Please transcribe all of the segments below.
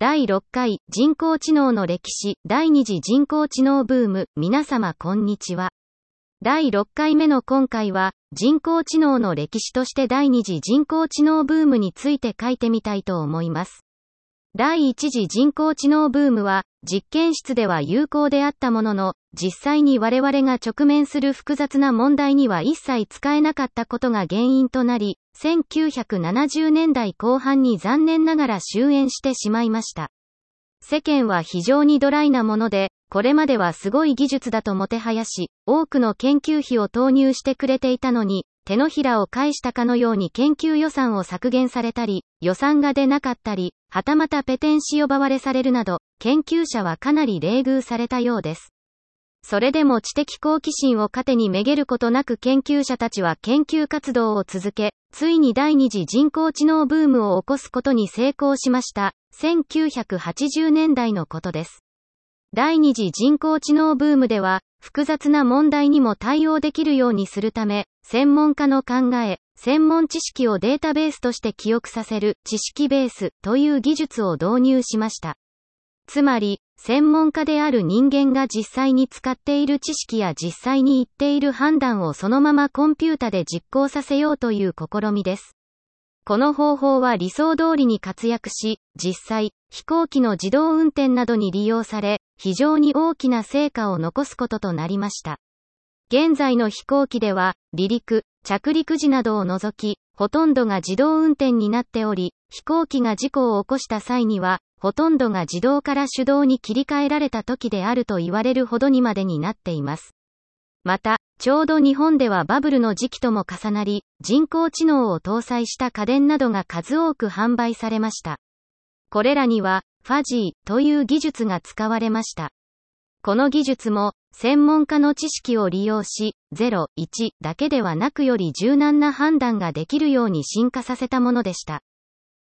第6回人工知能の歴史第2次人工知能ブーム皆様こんにちは。第6回目の今回は人工知能の歴史として第2次人工知能ブームについて書いてみたいと思います。第一次人工知能ブームは、実験室では有効であったものの、実際に我々が直面する複雑な問題には一切使えなかったことが原因となり、1970年代後半に残念ながら終焉してしまいました。世間は非常にドライなもので、これまではすごい技術だともてはやし、多くの研究費を投入してくれていたのに、手のひらを返したかのように研究予算を削減されたり、予算が出なかったり、はたまたペテン師呼ばわれされるなど、研究者はかなり冷遇されたようです。それでも知的好奇心を糧にめげることなく研究者たちは研究活動を続け、ついに第二次人工知能ブームを起こすことに成功しました。1980年代のことです。第二次人工知能ブームでは、複雑な問題にも対応できるようにするため、専門家の考え、専門知識をデータベースとして記憶させる知識ベースという技術を導入しました。つまり、専門家である人間が実際に使っている知識や実際に言っている判断をそのままコンピュータで実行させようという試みです。この方法は理想通りに活躍し、実際、飛行機の自動運転などに利用され、非常に大きな成果を残すこととなりました。現在の飛行機では、離陸、着陸時などを除き、ほとんどが自動運転になっており、飛行機が事故を起こした際には、ほとんどが自動から手動に切り替えられた時であると言われるほどにまでになっています。また、ちょうど日本ではバブルの時期とも重なり、人工知能を搭載した家電などが数多く販売されました。これらには、ファジーという技術が使われました。この技術も、専門家の知識を利用し、0、1だけではなくより柔軟な判断ができるように進化させたものでした。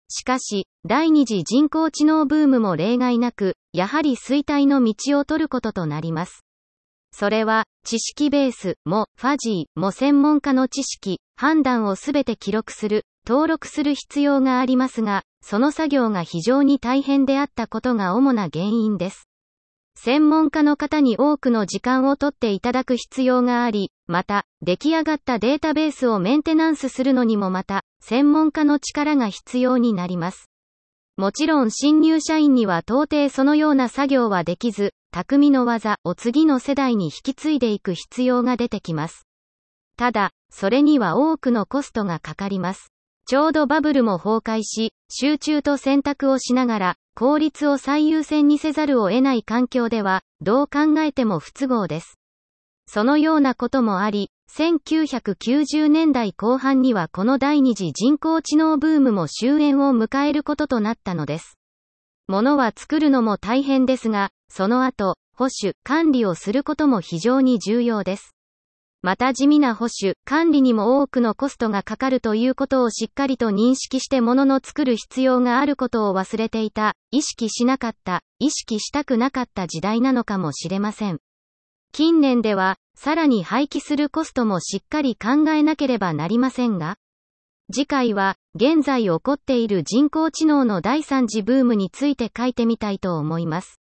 しかし、第二次人工知能ブームも例外なく、やはり衰退の道を取ることとなります。それは、知識ベースも、ファジーも専門家の知識、判断をすべて記録する、登録する必要がありますが、その作業が非常に大変であったことが主な原因です。専門家の方に多くの時間をとっていただく必要があり、また、出来上がったデータベースをメンテナンスするのにもまた、専門家の力が必要になります。もちろん新入社員には到底そのような作業はできず、匠の技を次の世代に引き継いでいく必要が出てきます。ただ、それには多くのコストがかかります。ちょうどバブルも崩壊し、集中と選択をしながら、効率を最優先にせざるを得ない環境では、どう考えても不都合です。そのようなこともあり、1990年代後半にはこの第二次人工知能ブームも終焉を迎えることとなったのです。物は作るのも大変ですが、その後、保守、管理をすることも非常に重要です。また地味な保守、管理にも多くのコストがかかるということをしっかりと認識して物の作る必要があることを忘れていた、意識しなかった、意識したくなかった時代なのかもしれません。近年では、さらに廃棄するコストもしっかり考えなければなりませんが、次回は、現在起こっている人工知能の第三次ブームについて書いてみたいと思います。